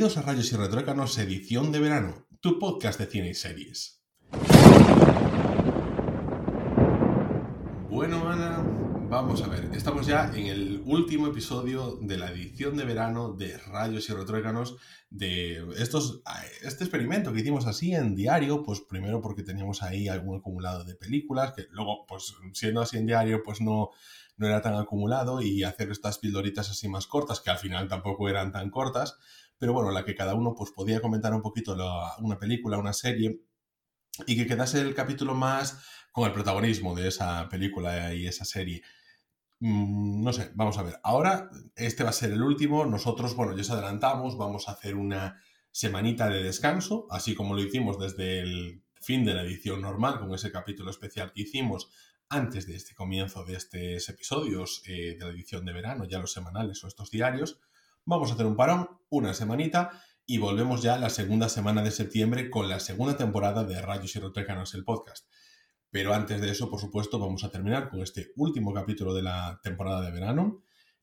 Bienvenidos a Rayos y Retrócanos edición de verano, tu podcast de cine y series. Bueno, Ana, vamos a ver. Estamos ya en el último episodio de la edición de verano de Rayos y Retrócanos de estos, este experimento que hicimos así en diario, pues primero porque teníamos ahí algún acumulado de películas, que luego, pues siendo así en diario, pues no, no era tan acumulado y hacer estas pildoritas así más cortas, que al final tampoco eran tan cortas, pero bueno, la que cada uno pues podía comentar un poquito una película, una serie, y que quedase el capítulo más con el protagonismo de esa película y esa serie. Mm, no sé, vamos a ver. Ahora este va a ser el último. Nosotros, bueno, ya os adelantamos, vamos a hacer una semanita de descanso, así como lo hicimos desde el fin de la edición normal, con ese capítulo especial que hicimos antes de este comienzo de estos episodios eh, de la edición de verano, ya los semanales o estos diarios. Vamos a hacer un parón, una semanita, y volvemos ya la segunda semana de septiembre con la segunda temporada de Rayos y Rotrécanos, el podcast. Pero antes de eso, por supuesto, vamos a terminar con este último capítulo de la temporada de verano.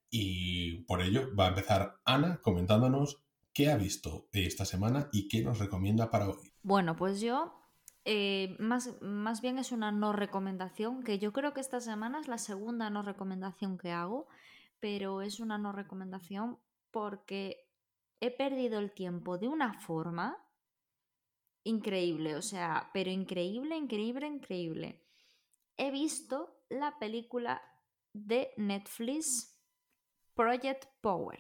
Y por ello va a empezar Ana comentándonos qué ha visto esta semana y qué nos recomienda para hoy. Bueno, pues yo eh, más, más bien es una no recomendación, que yo creo que esta semana es la segunda no recomendación que hago, pero es una no recomendación porque he perdido el tiempo de una forma increíble, o sea, pero increíble, increíble, increíble. He visto la película de Netflix Project Power.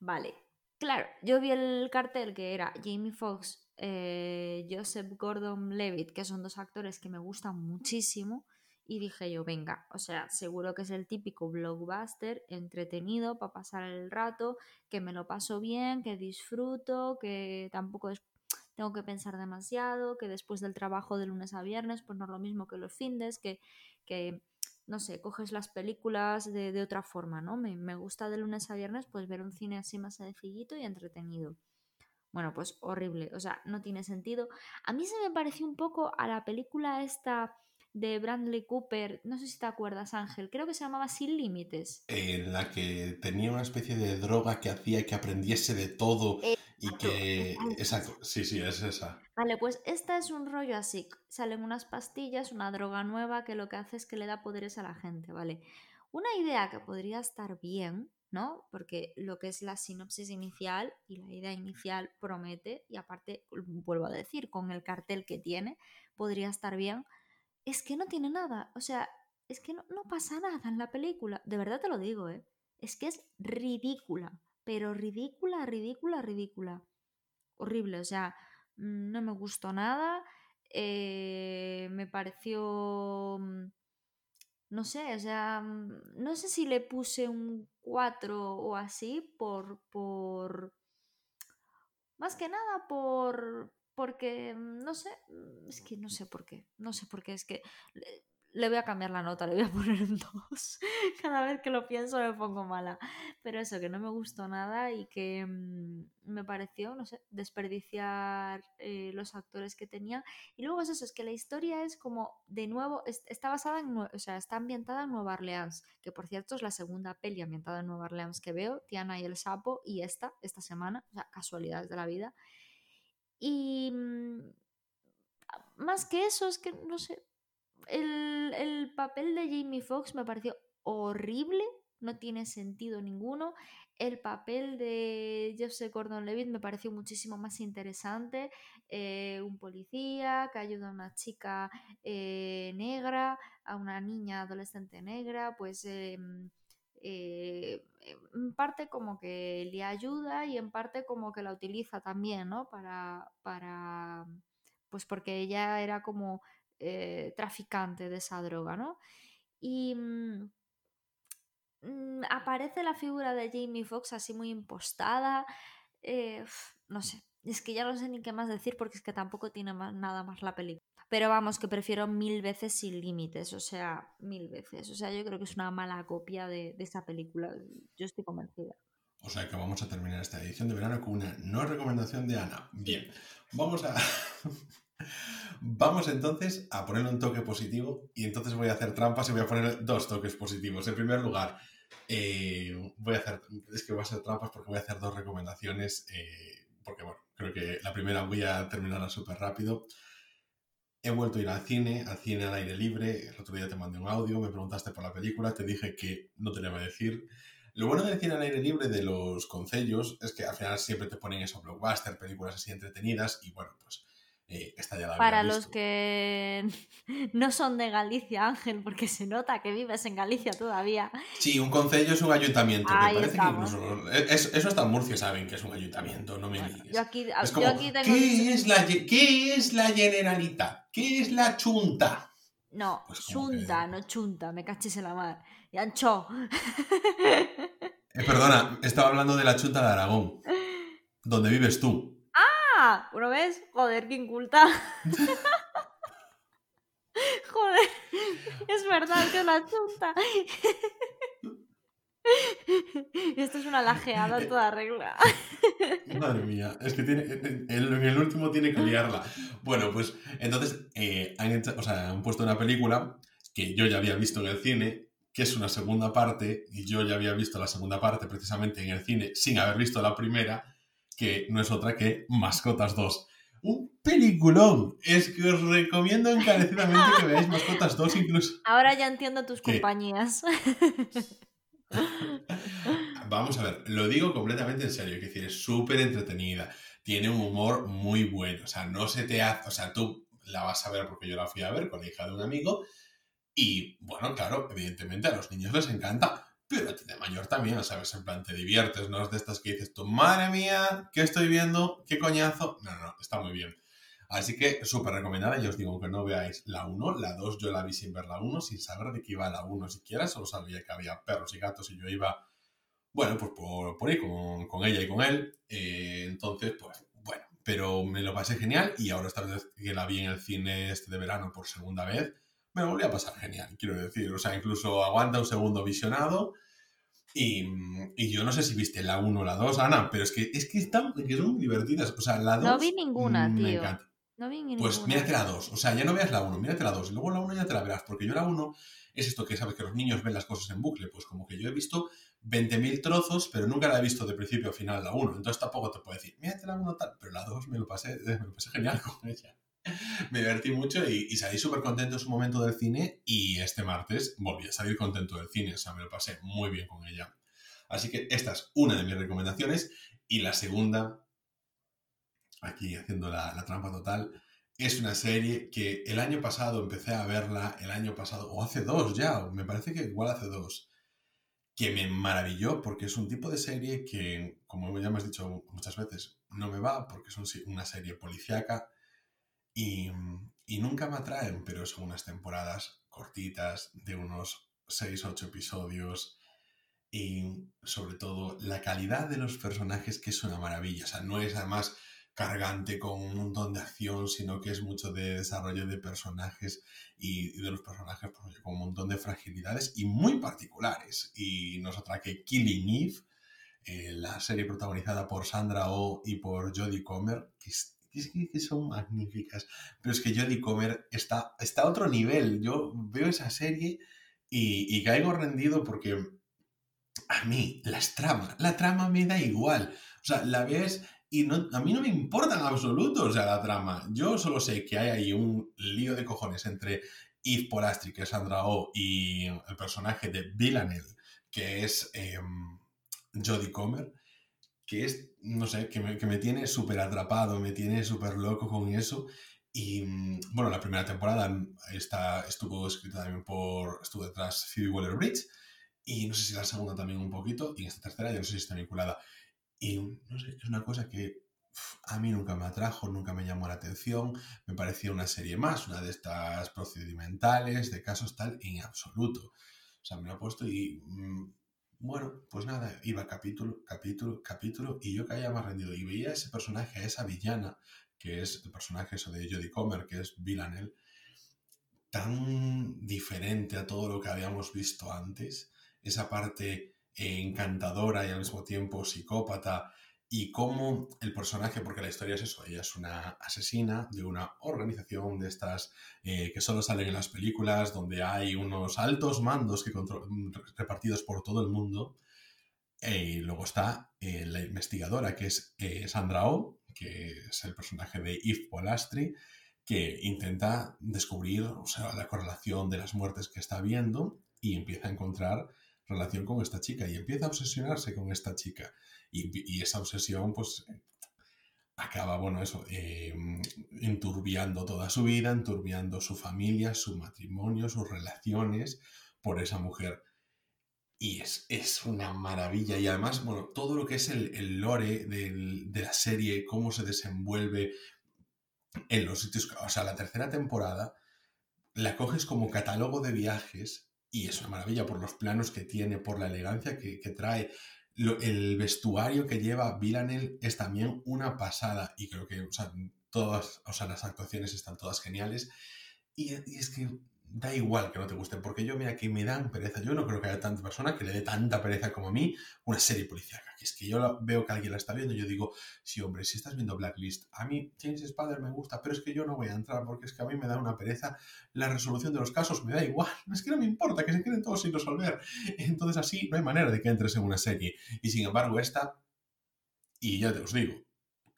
Vale, claro, yo vi el cartel que era Jamie Foxx eh, Joseph Gordon-Levitt, que son dos actores que me gustan muchísimo, y dije yo, venga, o sea, seguro que es el típico blockbuster entretenido para pasar el rato, que me lo paso bien, que disfruto, que tampoco tengo que pensar demasiado, que después del trabajo de lunes a viernes, pues no es lo mismo que los findes, que, que no sé, coges las películas de, otra forma, ¿no? Me, me, gusta de lunes a viernes, pues ver un cine así más sencillito y entretenido. Bueno, pues horrible, o sea, no tiene sentido. A mí se me pareció un poco a la película esta de Bradley Cooper, no sé si te acuerdas Ángel, creo que se llamaba Sin Límites. En la que tenía una especie de droga que hacía que aprendiese de todo y que... Exacto, sí, sí, es esa. Vale, pues esta es un rollo así, salen unas pastillas, una droga nueva que lo que hace es que le da poderes a la gente, ¿vale? Una idea que podría estar bien ¿no? Porque lo que es la sinopsis inicial y la idea inicial promete, y aparte, vuelvo a decir, con el cartel que tiene, podría estar bien, es que no tiene nada, o sea, es que no, pasa nada en la película, de verdad te lo digo, ¿eh? Es que es ridícula, pero ridícula, ridícula, ridícula. Horrible, o sea, mm, no me gustó nada, eh, me pareció mm, no sé, o sea, mm, no sé si le puse un 4 o así por, por, más que nada por, porque, mm, no sé, mm, es que no sé por qué, no sé por qué, es que le voy a cambiar la nota, le voy a poner un 2. Cada vez que lo pienso me pongo mala. Pero eso, que no me gustó nada y que mm, me pareció, no sé, desperdiciar eh, los actores que tenía. Y luego es eso, es que la historia es como, de nuevo, está basada en, o sea, está ambientada en Nueva Orleans, que por cierto es la segunda peli ambientada en Nueva Orleans que veo, Tiana y el Sapo, y esta, esta semana, o sea, casualidades de la vida. Y mm, más que eso, es que, no sé, el, papel de Jamie Foxx me pareció horrible, no tiene sentido ninguno. El papel de Joseph Gordon-Levitt me pareció muchísimo más interesante. Eh, un policía que ayuda a una chica eh, negra, a una niña adolescente negra, pues em, eh, en parte como que le ayuda y en parte como que la utiliza también, ¿no? Para, para pues porque ella era como eh, traficante de esa droga, ¿no? Y mm, mm, aparece la figura de Jamie Foxx así muy impostada. Eh, no sé, es que ya no sé ni qué más decir porque es que tampoco tiene nada más la película. Pero vamos, que prefiero mil veces sin límites, o sea, mil veces. O sea, yo creo que es una mala copia de, de esa película. Yo estoy convencida. O sea que vamos a terminar esta edición de verano con una no recomendación de Ana. Bien, vamos a... Vamos entonces a ponerle un toque positivo y entonces voy a hacer trampas y voy a poner dos toques positivos. En primer lugar, eh, voy a hacer, es que voy a hacer trampas porque voy a hacer dos recomendaciones, eh, porque bueno, creo que la primera voy a terminarla súper rápido. He vuelto a ir al cine, al cine al aire libre. El otro día te mandé un audio, me preguntaste por la película, te dije que no te iba a decir. Lo bueno del cine al aire libre de los concellos es que al final siempre te ponen esos blockbuster, películas así entretenidas y bueno, pues eh, esta ya la Para los que no son de Galicia, Ángel, porque se nota que vives en Galicia todavía. Sí, un concello es un ayuntamiento. Ahí parece estamos. que incluso. es- eso hasta en Murcia saben que es un ayuntamiento, no me Bueno, ligues. yo aquí, Es yo como, aquí tengo. ¿qué, es la, ¿Qué es la Generalitat? ¿Qué es la Chunta? No, Pues que- chunta, no chunta, me cachis en la mar. Y ancho. Eh, perdona, estaba hablando de la Chunta de Aragón, donde vives tú. ¡Ah! ¿Lo ves? Joder, qué inculta. Joder, es verdad que es la chunta. Esto es una lajeada en toda regla. Madre mía, es que tiene, en, en el último tiene que liarla. Bueno, pues entonces eh, han, hecho- o sea, han puesto una película que yo ya había visto en el cine, que es una segunda parte, y yo ya había visto la segunda parte precisamente en el cine sin haber visto la primera, que no es otra que Mascotas 2. Un peliculón. Es que os recomiendo encarecidamente que veáis Mascotas 2 incluso. Ahora ya entiendo tus compañías. Vamos a ver, lo digo completamente en serio, es decir, es súper entretenida, tiene un humor muy bueno, o sea, no se te hace, o sea, tú la vas a ver porque yo la fui a ver con la hija de un amigo y, bueno, claro, evidentemente a los niños les encanta, pero a ti de mayor también, ¿sabes? En plan, te diviertes, no es de estas que dices tú, madre mía, ¿qué estoy viendo? ¿Qué coñazo? No, no, está muy bien. Así que súper recomendada, ya os digo que no veáis la 1, la 2 yo la vi sin ver la 1, sin saber de qué iba la 1 siquiera, solo sabía que había perros y gatos y yo iba bueno, pues por, ahí con, con ella y con él. Eh, entonces, pues bueno, pero me lo pasé genial y ahora esta vez que la vi en el cine este de verano por segunda vez, me lo volví a pasar genial, quiero decir. O sea, incluso aguanta un segundo visionado. Y, y yo no sé si viste la 1 o la 2, Ana, pero es que, es que están que son muy divertidas. O sea, la 2 No vi ninguna, me tío. encanta. No vi ninguna. Pues mírate la 2. O sea, ya no veas la 1, mírate la 2. Y luego la 1 ya te la verás. Porque yo la 1 es esto que sabes que los niños ven las cosas en bucle. Pues como que yo he visto 20.000 trozos, pero nunca la he visto de principio a final la 1. Entonces tampoco te puedo decir, mírate la 1 tal. Pero la 2 me lo pasé, me lo pasé genial con ella. Me divertí mucho y, salí súper contento en su momento del cine. Y este martes volví a salir contento del cine. O sea, me lo pasé muy bien con ella. Así que esta es una de mis recomendaciones. Y la segunda, aquí haciendo la, la trampa total, es una serie que el año pasado empecé a verla, el año pasado, o hace dos ya, me parece que igual hace dos, que me maravilló porque es un tipo de serie que, como ya me has dicho muchas veces, no me va porque es una serie policíaca y, y nunca me atraen, pero son unas temporadas cortitas de unos 6-8 episodios y sobre todo la calidad de los personajes que es una maravilla, o sea, no es además cargante con un montón de acción, sino que es mucho de desarrollo de personajes y, de los personajes pues, con un montón de fragilidades y muy particulares. Y nos atrae Killing Eve, eh, la serie protagonizada por Sandra Oh y por Jodie Comer, que, es- es que- son magníficas. Pero es que Jodie Comer está, está a otro nivel. Yo veo esa serie y, caigo rendido porque a mí las tramas, la trama me da igual. O sea, la ves y no, a mí no me importa en absoluto, o sea, la trama. Yo solo sé que hay ahí un lío de cojones entre Eve Polastri, que es Sandra Oh, y el personaje de Villanelle, que es eh, Jodie Comer, que es, no sé, que me, que me tiene súper atrapado, me tiene súper loco con eso. Y mm, bueno, la primera temporada está, estuvo escrita también por, estuvo detrás Phoebe Waller-Bridge, y no sé si la segunda también un poquito, y esta tercera ya no sé si está vinculada. Y no sé, es una cosa que a mí nunca me atrajo, nunca me llamó la atención, me parecía una serie más, una de estas procedimentales, de casos tal, en absoluto. O sea, me lo he puesto y mm, bueno, pues nada, iba capítulo, capítulo, capítulo, y yo caía más rendido. Y veía a ese personaje, a esa villana, que es el personaje eso de Jodie Comer, que es Villanelle, tan diferente a todo lo que habíamos visto antes. Esa parte eh, encantadora y al mismo tiempo psicópata y cómo el personaje, porque la historia es eso, ella es una asesina de una organización de estas eh, que solo salen en las películas, donde hay unos altos mandos que repartidos por todo el mundo. Eh, y luego está eh, la investigadora, que es Sandra Oh, que es el personaje de Yves Polastri, que intenta descubrir o sea, la correlación de las muertes que está viendo y empieza a encontrar relación con esta chica y empieza a obsesionarse con esta chica. Y, esa obsesión, pues, acaba, bueno, eso, em, enturbiando toda su vida, enturbiando su familia, su matrimonio, sus relaciones por esa mujer. Y es, es una maravilla. Y además, bueno, todo lo que es el, lore de la serie, cómo se desenvuelve en los sitios. O sea, la tercera temporada la coges como catálogo de viajes y es una maravilla por los planos que tiene, por la elegancia que, que trae, el vestuario que lleva Villanel es también una pasada y creo que todas, o sea, las actuaciones están todas geniales. Y, y es que da igual que no te gusten, porque yo, mira, que me dan pereza. Yo no creo que haya tanta persona que le dé tanta pereza como a mí una serie policial. Que es que yo veo que alguien la está viendo y yo digo, sí, hombre, si estás viendo Blacklist, a mí James Spader me gusta, pero es que yo no voy a entrar porque es que a mí me da una pereza la resolución de los casos, me da igual. Es que no me importa, que se queden todos sin resolver. Entonces así no hay manera de que entres en una serie. Y sin embargo, esta, y ya te os digo,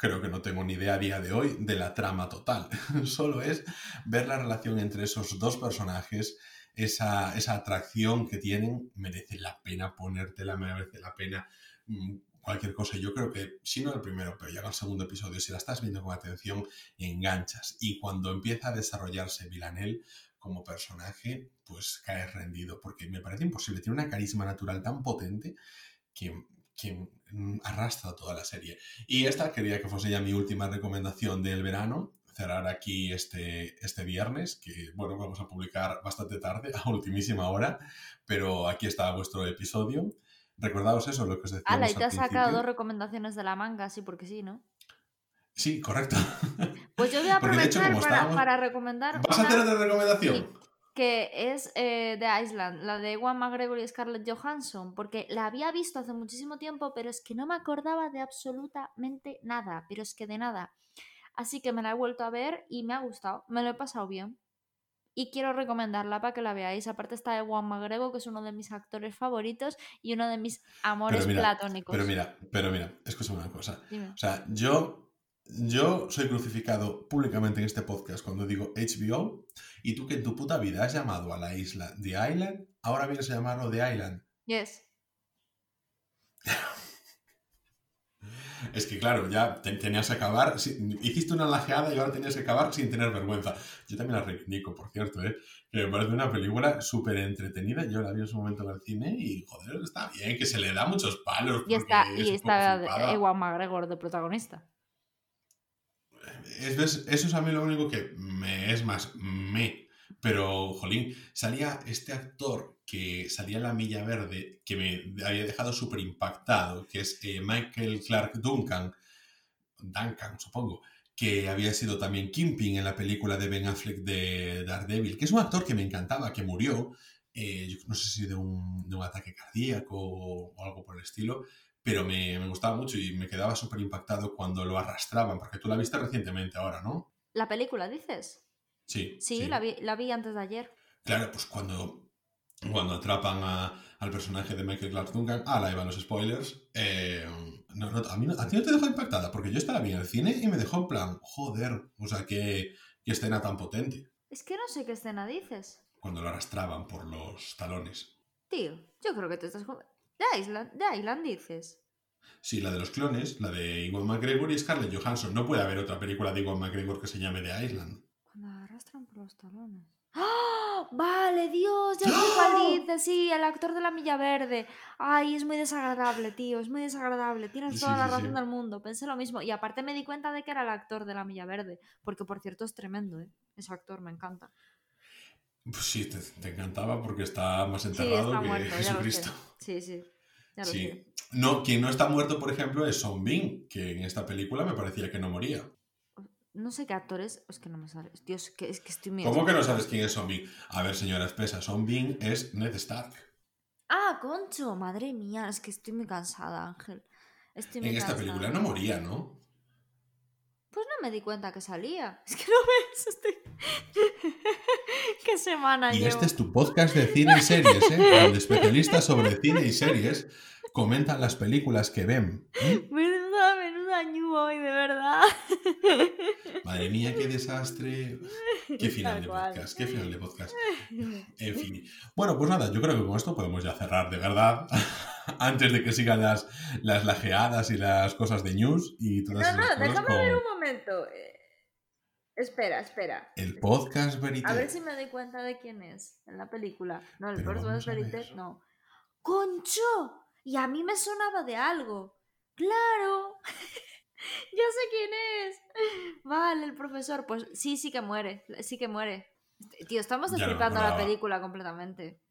creo que no tengo ni idea a día de hoy de la trama total. Solo es ver la relación entre esos dos personajes, esa, esa atracción que tienen, merece la pena ponértela, merece la pena mm, cualquier cosa. Yo creo que, si no el primero, pero ya en el segundo episodio, si la estás viendo con atención, enganchas. Y cuando empieza a desarrollarse Villanel como personaje, pues caes rendido, porque me parece imposible. Tiene una carisma natural tan potente que que arrastra toda la serie. Y esta quería que fuese ya mi última recomendación del verano, cerrar aquí este, este viernes, que bueno, vamos a publicar bastante tarde, a ultimísima hora, pero aquí está vuestro episodio. Recordaos eso, lo que os decía. Ala, y te has sacado dos recomendaciones de la manga, sí, porque sí, ¿no? Sí, correcto. Pues yo voy a aprovechar para, recomendar. ¿Vas a hacer otra recomendación? Que es eh, de Island, la de Juan McGregor y Scarlett Johansson, porque la había visto hace muchísimo tiempo, pero es que no me acordaba de absolutamente nada, pero es que de nada. Así que me la he vuelto a ver y me ha gustado, me lo he pasado bien. Y quiero recomendarla para que la veáis. Aparte está de Juan McGregor, que es uno de mis actores favoritos y uno de mis amores platónicos. Pero mira, pero mira, escúchame una cosa. O sea, yo yo soy crucificado públicamente en este podcast cuando digo HBO y tú que en tu puta vida has llamado a la isla The Island, ahora vienes a llamarlo The Island. Yes. es que claro, ya tenías que acabar, hiciste una lajeada y ahora tenías que acabar sin tener vergüenza. Yo también la reivindico, por cierto, ¿eh? que me parece una película súper entretenida. Yo la vi en su momento en el cine y joder, está bien, que se le da muchos palos. Y está, y está Ewan McGregor de protagonista eso es a mí lo único que me es más me. Pero, jolín, salía este actor que salía en La Milla Verde, que me había dejado súper impactado, que es eh, Michael Clark Duncan, Duncan, supongo, que había sido también Kimping en la película de Ben Affleck de Daredevil, que es un actor que me encantaba, que murió, eh, no sé si de un, de un ataque cardíaco o algo por el estilo, pero me, me gustaba mucho y me quedaba súper impactado cuando lo arrastraban, porque tú la viste recientemente ahora, ¿no? ¿La película dices? Sí. Sí, La, vi, la, vi, antes de ayer. Claro, pues cuando, cuando atrapan a, al personaje de Michael Clark Duncan, ah, la iban los spoilers, eh, no, no, a, mí a ti no te dejó impactada, porque yo estaba bien en el cine y me dejó en plan, joder, o sea, qué, qué escena tan potente. Es que no sé qué escena dices. Cuando lo arrastraban por los talones. Tío, yo creo que te estás... ¿De Island, de Island dices? Sí, la de los clones, la de Iwan McGregor y Scarlett Johansson. No puede haber otra película de Iwan McGregor que se llame The Island. Cuando arrastran por los talones. ¡Ah! Vale, Dios, ya sé cuál dice, sí, el actor de la Milla Verde. Ay, es muy desagradable, tío, es muy desagradable. Tienes toda la razón del mundo. Pensé lo mismo. Y aparte me di cuenta de que era el actor de la Milla Verde. Porque, por cierto, es tremendo, ¿eh? Ese actor me encanta. Pues sí, te, encantaba porque está más enterrado que Jesucristo. Sí, sí. sí. No, quien no está muerto, por ejemplo, es Son Bin, que en esta película me parecía que no moría. No sé qué actor es, que no me sabes. Dios, que, es que estoy muy... ¿Cómo que no sabes quién es Son Bin? A ver, señora Espesa, Son Bin es Ned Stark. Ah, concho, madre mía, es que estoy muy cansada, Ángel. Estoy muy En esta película no moría, ¿no? Pues no me di cuenta que salía. Es que no ves. Estoy... ¿Qué semana Y llevo? este es tu podcast de cine y series, ¿eh? Donde especialistas sobre cine y series comentan las películas que ven. ¿eh? Madre mía, qué desastre. Qué final de podcast, qué final de podcast. En fin. Bueno, pues nada, yo creo que con esto podemos ya cerrar, de verdad. Antes de que sigan las, las lajeadas y las cosas de news y todas No, esas no, cosas déjame con ver un momento. Eh, Espera, espera. el podcast Verité. A ver si me doy cuenta de quién es en la película. No, el Pero podcast Verité, ver. no. ¡Concho! Y a mí me sonaba de algo. ¡Claro! ya sé quién es. Vale, el profesor. Pues sí, sí que muere. Sí que muere. Tío, estamos no destripando la película completamente.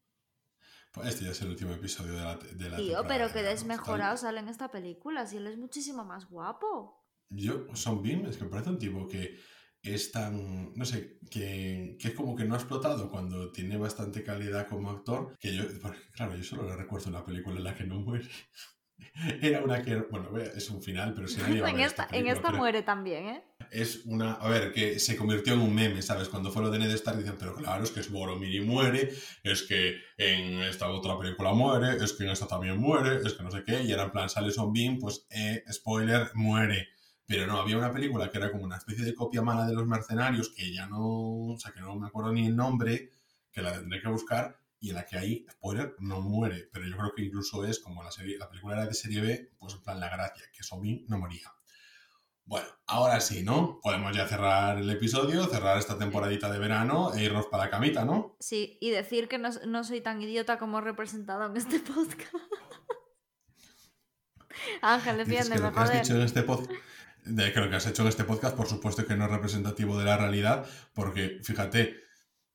Pues este ya es el último episodio de la, de la Tío, pero que desmejorado sale en esta película. Si él es muchísimo más guapo. Yo, Son Bean, es que me parece un tipo que es tan, no sé, que, que es como que no ha explotado cuando tiene bastante calidad como actor, que yo, porque, claro, yo solo le recuerdo una película en la que no muere. Era una que, bueno, es un final, pero si nadie va a en esta, en esta muere también, ¿eh? Es una, a ver, que se convirtió en un meme, ¿sabes? Cuando fue lo de Ned Stark dicen, pero claro, es que es Boromir y muere, es que en esta otra película muere, es que en esta también muere, es que no sé qué, y era en plan, sale Son Bean, pues, eh, spoiler, muere. Pero no, había una película que era como una especie de copia mala de los mercenarios, que ya no, o sea, que no me acuerdo ni el nombre, que la tendré que buscar, y en la que ahí, spoiler, no muere. Pero yo creo que incluso es como la serie, la película era de serie B, pues en plan la gracia, que Bean no moría. Bueno, ahora sí, ¿no? Podemos ya cerrar el episodio, cerrar esta temporadita de verano e irnos para la camita, ¿no? Sí, y decir que no, no soy tan idiota como representado en este podcast. Ángel, defiéndeme, has joder. dicho en este podcast, de que lo que has hecho en este podcast, por supuesto que no es representativo de la realidad, porque fíjate,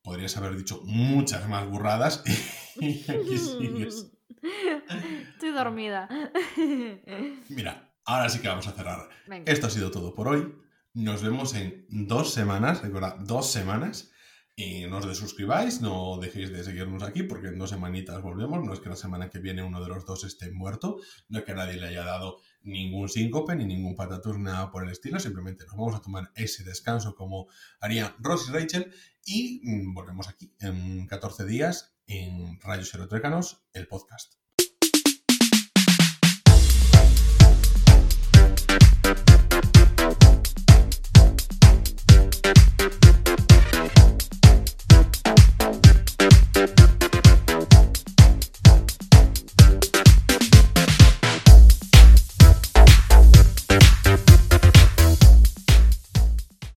podrías haber dicho muchas más burradas y aquí sigues. Estoy dormida. Mira, ahora sí que vamos a cerrar. Venga. Esto ha sido todo por hoy. Nos vemos en dos semanas, recuerda, dos semanas. Y no os desuscribáis, no dejéis de seguirnos aquí porque en dos semanitas volvemos. No es que la semana que viene uno de los dos esté muerto, no es que nadie le haya dado ningún síncope ni ningún patatús, nada por el estilo. Simplemente nos vamos a tomar ese descanso como harían Ross y Rachel y mm, volvemos aquí en 14 días en Rayos Erotuécanos, el podcast.